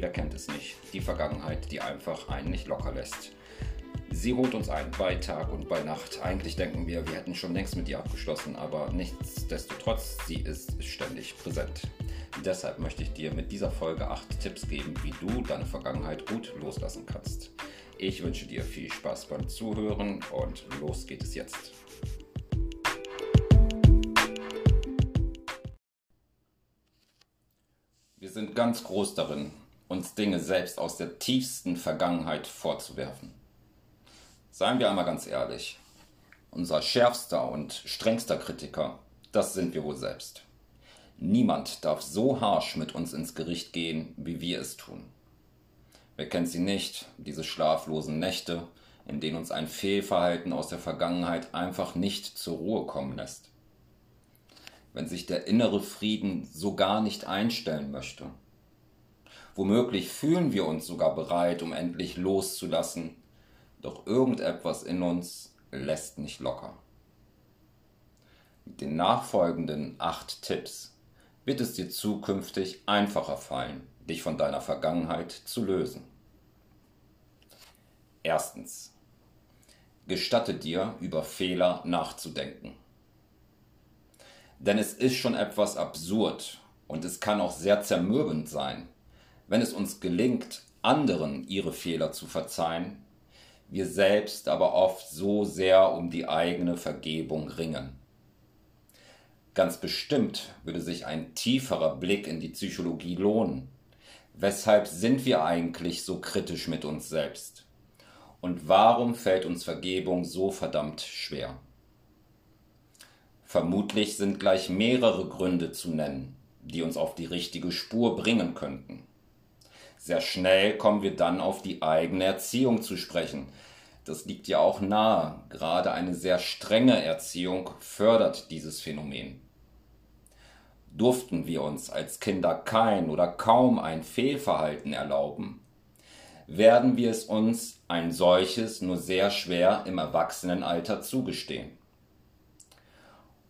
Wer kennt es nicht? Die Vergangenheit, die einfach einen nicht locker lässt. Sie holt uns ein bei Tag und bei Nacht. Eigentlich denken wir, wir hätten schon längst mit ihr abgeschlossen, aber nichtsdestotrotz, sie ist ständig präsent. Deshalb möchte ich dir mit dieser Folge acht Tipps geben, wie du deine Vergangenheit gut loslassen kannst. Ich wünsche dir viel Spaß beim Zuhören und los geht es jetzt. Wir sind ganz groß darin, uns Dinge selbst aus der tiefsten Vergangenheit vorzuwerfen. Seien wir einmal ganz ehrlich. Unser schärfster und strengster Kritiker, das sind wir wohl selbst. Niemand darf so harsch mit uns ins Gericht gehen, wie wir es tun. Wer kennt sie nicht, diese schlaflosen Nächte, in denen uns ein Fehlverhalten aus der Vergangenheit einfach nicht zur Ruhe kommen lässt? Wenn sich der innere Frieden so gar nicht einstellen möchte. Womöglich fühlen wir uns sogar bereit, um endlich loszulassen, doch irgendetwas in uns lässt nicht locker. Mit den nachfolgenden acht Tipps wird es dir zukünftig einfacher fallen, dich von deiner Vergangenheit zu lösen. Erstens. Gestatte dir, über Fehler nachzudenken. Denn es ist schon etwas absurd und es kann auch sehr zermürbend sein, wenn es uns gelingt, anderen ihre Fehler zu verzeihen wir selbst aber oft so sehr um die eigene Vergebung ringen. Ganz bestimmt würde sich ein tieferer Blick in die Psychologie lohnen. Weshalb sind wir eigentlich so kritisch mit uns selbst? Und warum fällt uns Vergebung so verdammt schwer? Vermutlich sind gleich mehrere Gründe zu nennen, die uns auf die richtige Spur bringen könnten. Sehr schnell kommen wir dann auf die eigene Erziehung zu sprechen. Das liegt ja auch nahe. Gerade eine sehr strenge Erziehung fördert dieses Phänomen. Durften wir uns als Kinder kein oder kaum ein Fehlverhalten erlauben, werden wir es uns ein solches nur sehr schwer im Erwachsenenalter zugestehen.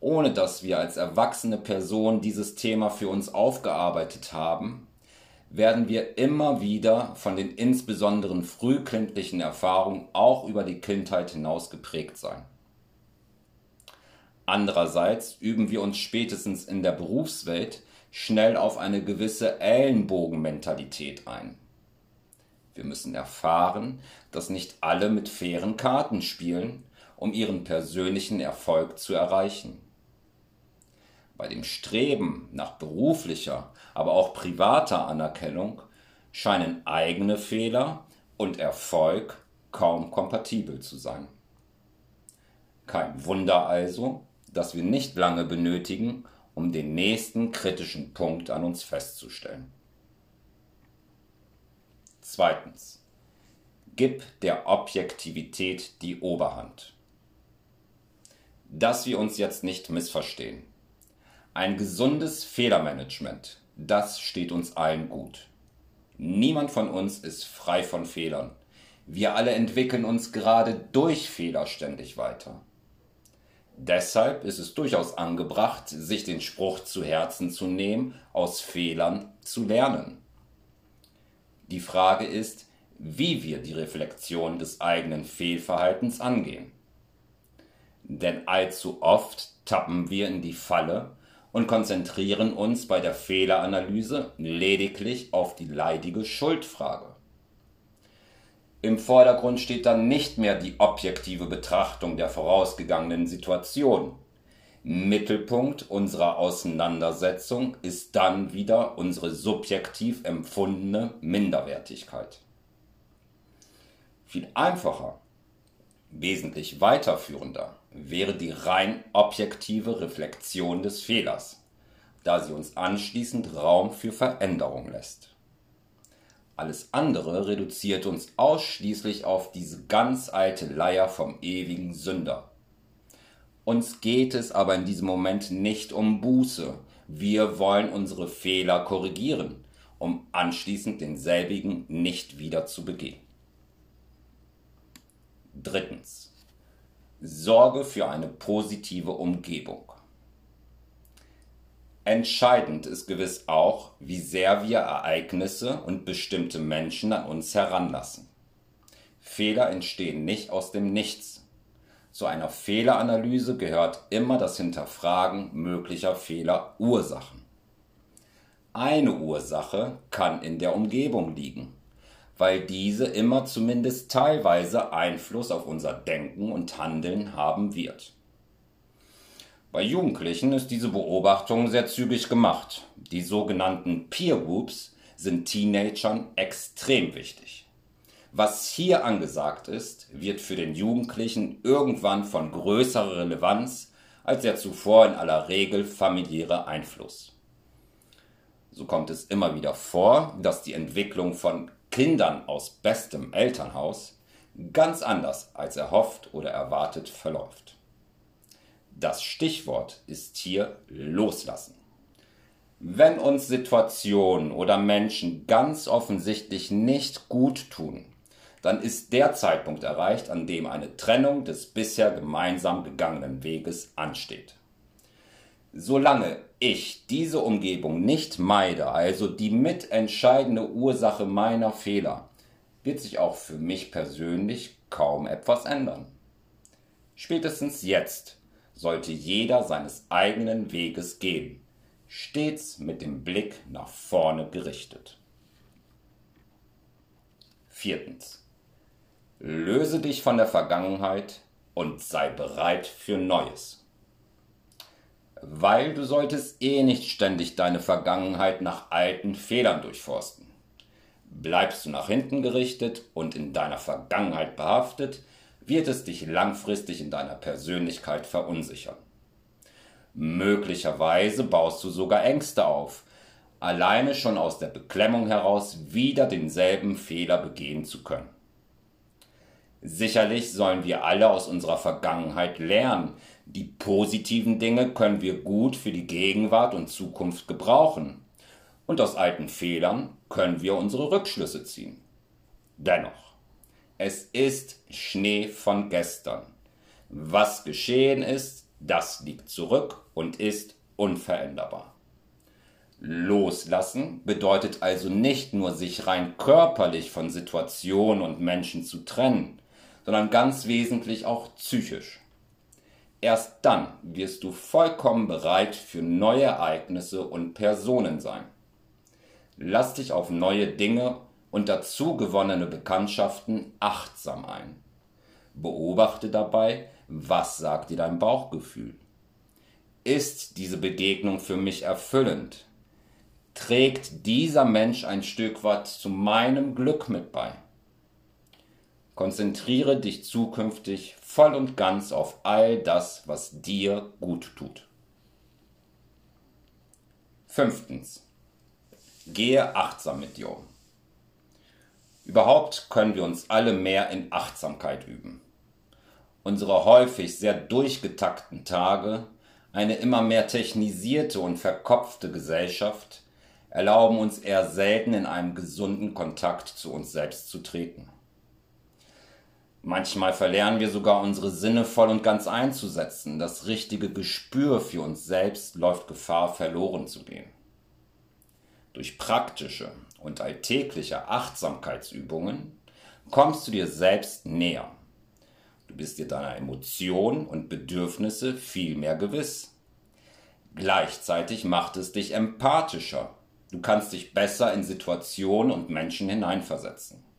Ohne dass wir als erwachsene Person dieses Thema für uns aufgearbeitet haben, werden wir immer wieder von den insbesonderen frühkindlichen Erfahrungen auch über die Kindheit hinaus geprägt sein. Andererseits üben wir uns spätestens in der Berufswelt schnell auf eine gewisse Ellenbogenmentalität ein. Wir müssen erfahren, dass nicht alle mit fairen Karten spielen, um ihren persönlichen Erfolg zu erreichen. Bei dem Streben nach beruflicher, aber auch privater Anerkennung scheinen eigene Fehler und Erfolg kaum kompatibel zu sein. Kein Wunder also, dass wir nicht lange benötigen, um den nächsten kritischen Punkt an uns festzustellen. Zweitens. Gib der Objektivität die Oberhand. Dass wir uns jetzt nicht missverstehen. Ein gesundes Fehlermanagement, das steht uns allen gut. Niemand von uns ist frei von Fehlern. Wir alle entwickeln uns gerade durch Fehler ständig weiter. Deshalb ist es durchaus angebracht, sich den Spruch zu Herzen zu nehmen, aus Fehlern zu lernen. Die Frage ist, wie wir die Reflexion des eigenen Fehlverhaltens angehen. Denn allzu oft tappen wir in die Falle, und konzentrieren uns bei der Fehleranalyse lediglich auf die leidige Schuldfrage. Im Vordergrund steht dann nicht mehr die objektive Betrachtung der vorausgegangenen Situation. Mittelpunkt unserer Auseinandersetzung ist dann wieder unsere subjektiv empfundene Minderwertigkeit. Viel einfacher, wesentlich weiterführender wäre die rein objektive Reflexion des Fehlers, da sie uns anschließend Raum für Veränderung lässt. Alles andere reduziert uns ausschließlich auf diese ganz alte Leier vom ewigen Sünder. Uns geht es aber in diesem Moment nicht um Buße. Wir wollen unsere Fehler korrigieren, um anschließend denselbigen nicht wieder zu begehen. Drittens. Sorge für eine positive Umgebung. Entscheidend ist gewiss auch, wie sehr wir Ereignisse und bestimmte Menschen an uns heranlassen. Fehler entstehen nicht aus dem Nichts. Zu einer Fehleranalyse gehört immer das Hinterfragen möglicher Fehlerursachen. Eine Ursache kann in der Umgebung liegen, weil diese immer zumindest teilweise Einfluss auf unser Denken und Handeln haben wird. Bei Jugendlichen ist diese Beobachtung sehr zügig gemacht. Die sogenannten Peer Groups sind Teenagern extrem wichtig. Was hier angesagt ist, wird für den Jugendlichen irgendwann von größerer Relevanz als der zuvor in aller Regel familiäre Einfluss. So kommt es immer wieder vor, dass die Entwicklung von Kindern aus bestem Elternhaus ganz anders als erhofft oder erwartet verläuft. Das Stichwort ist hier loslassen. Wenn uns Situationen oder Menschen ganz offensichtlich nicht gut tun, dann ist der Zeitpunkt erreicht, an dem eine Trennung des bisher gemeinsam gegangenen Weges ansteht. Solange ich diese Umgebung nicht meide, also die mitentscheidende Ursache meiner Fehler, wird sich auch für mich persönlich kaum etwas ändern. Spätestens jetzt sollte jeder seines eigenen Weges gehen, stets mit dem Blick nach vorne gerichtet. Viertens. Löse dich von der Vergangenheit und sei bereit für Neues. Weil du solltest eh nicht ständig deine Vergangenheit nach alten Fehlern durchforsten. Bleibst du nach hinten gerichtet und in deiner Vergangenheit behaftet, wird es dich langfristig in deiner Persönlichkeit verunsichern. Möglicherweise baust du sogar Ängste auf, alleine schon aus der Beklemmung heraus wieder denselben Fehler begehen zu können. Sicherlich sollen wir alle aus unserer Vergangenheit lernen. Die positiven Dinge können wir gut für die Gegenwart und Zukunft gebrauchen. Und aus alten Fehlern können wir unsere Rückschlüsse ziehen. Dennoch, es ist Schnee von gestern. Was geschehen ist, das liegt zurück und ist unveränderbar. Loslassen bedeutet also nicht nur sich rein körperlich von Situationen und Menschen zu trennen, sondern ganz wesentlich auch psychisch. Erst dann wirst du vollkommen bereit für neue Ereignisse und Personen sein. Lass dich auf neue Dinge und dazu gewonnene Bekanntschaften achtsam ein. Beobachte dabei, was sagt dir dein Bauchgefühl? Ist diese Begegnung für mich erfüllend? Trägt dieser Mensch ein Stück weit zu meinem Glück mit bei? Konzentriere dich zukünftig voll und ganz auf all das, was dir gut tut. Fünftens. Gehe achtsam mit dir um. Überhaupt können wir uns alle mehr in Achtsamkeit üben. Unsere häufig sehr durchgetakten Tage, eine immer mehr technisierte und verkopfte Gesellschaft erlauben uns eher selten in einem gesunden Kontakt zu uns selbst zu treten. Manchmal verlernen wir sogar unsere Sinne voll und ganz einzusetzen. Das richtige Gespür für uns selbst läuft Gefahr, verloren zu gehen. Durch praktische und alltägliche Achtsamkeitsübungen kommst du dir selbst näher. Du bist dir deiner Emotionen und Bedürfnisse viel mehr gewiss. Gleichzeitig macht es dich empathischer. Du kannst dich besser in Situationen und Menschen hineinversetzen.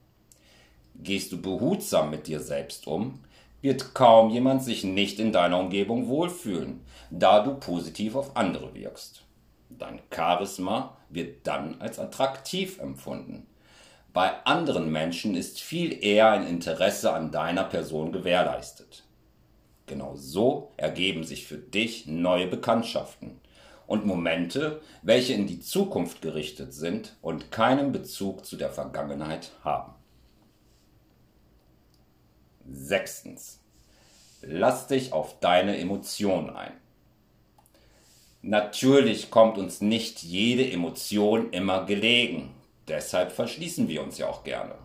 Gehst du behutsam mit dir selbst um, wird kaum jemand sich nicht in deiner Umgebung wohlfühlen, da du positiv auf andere wirkst. Dein Charisma wird dann als attraktiv empfunden. Bei anderen Menschen ist viel eher ein Interesse an deiner Person gewährleistet. Genau so ergeben sich für dich neue Bekanntschaften und Momente, welche in die Zukunft gerichtet sind und keinen Bezug zu der Vergangenheit haben. Sechstens. Lass dich auf deine Emotionen ein. Natürlich kommt uns nicht jede Emotion immer gelegen. Deshalb verschließen wir uns ja auch gerne.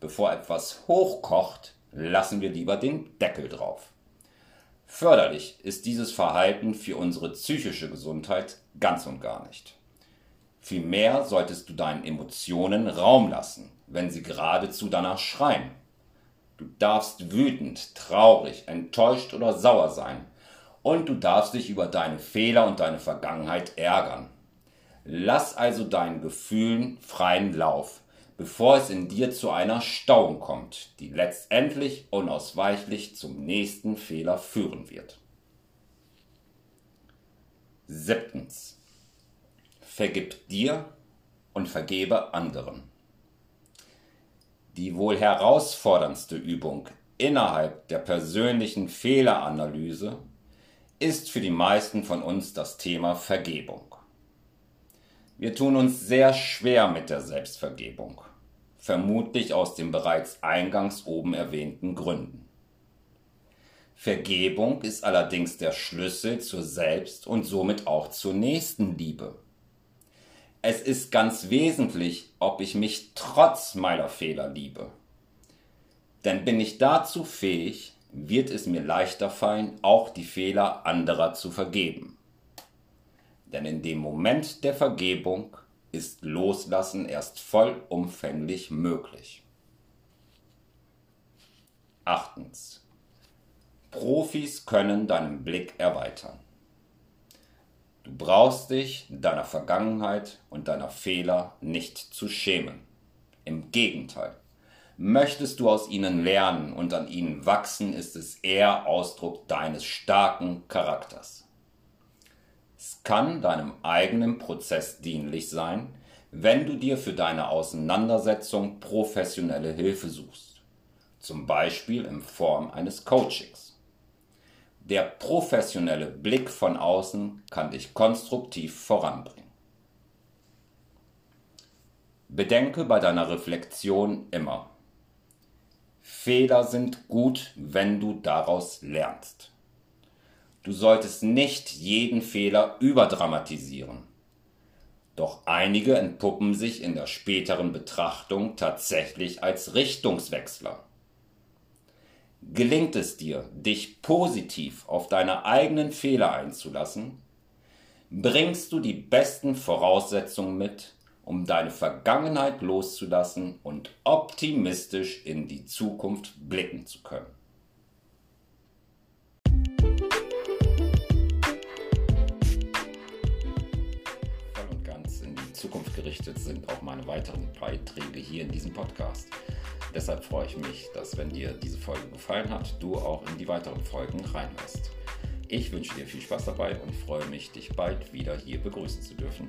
Bevor etwas hochkocht, lassen wir lieber den Deckel drauf. Förderlich ist dieses Verhalten für unsere psychische Gesundheit ganz und gar nicht. Vielmehr solltest du deinen Emotionen Raum lassen, wenn sie geradezu danach schreien. Du darfst wütend, traurig, enttäuscht oder sauer sein. Und du darfst dich über deine Fehler und deine Vergangenheit ärgern. Lass also deinen Gefühlen freien Lauf, bevor es in dir zu einer Stauung kommt, die letztendlich unausweichlich zum nächsten Fehler führen wird. Siebtens vergib dir und vergebe anderen. Die wohl herausforderndste Übung innerhalb der persönlichen Fehleranalyse ist für die meisten von uns das Thema Vergebung. Wir tun uns sehr schwer mit der Selbstvergebung, vermutlich aus den bereits eingangs oben erwähnten Gründen. Vergebung ist allerdings der Schlüssel zur Selbst- und somit auch zur Nächstenliebe. Es ist ganz wesentlich, ob ich mich trotz meiner Fehler liebe. Denn bin ich dazu fähig, wird es mir leichter fallen, auch die Fehler anderer zu vergeben. Denn in dem Moment der Vergebung ist Loslassen erst vollumfänglich möglich. Achtens. Profis können deinen Blick erweitern. Du brauchst dich deiner Vergangenheit und deiner Fehler nicht zu schämen. Im Gegenteil. Möchtest du aus ihnen lernen und an ihnen wachsen, ist es eher Ausdruck deines starken Charakters. Es kann deinem eigenen Prozess dienlich sein, wenn du dir für deine Auseinandersetzung professionelle Hilfe suchst, zum Beispiel in Form eines Coachings. Der professionelle Blick von außen kann dich konstruktiv voranbringen. Bedenke bei deiner Reflexion immer, Fehler sind gut, wenn du daraus lernst. Du solltest nicht jeden Fehler überdramatisieren. Doch einige entpuppen sich in der späteren Betrachtung tatsächlich als Richtungswechsler. Gelingt es dir, dich positiv auf deine eigenen Fehler einzulassen, bringst du die besten Voraussetzungen mit, um deine Vergangenheit loszulassen und optimistisch in die Zukunft blicken zu können. Voll und ganz in die Zukunft gerichtet sind auch meine weiteren Beiträge hier in diesem Podcast. Deshalb freue ich mich, dass wenn dir diese Folge gefallen hat, du auch in die weiteren Folgen reinhörst. Ich wünsche dir viel Spaß dabei und freue mich, dich bald wieder hier begrüßen zu dürfen.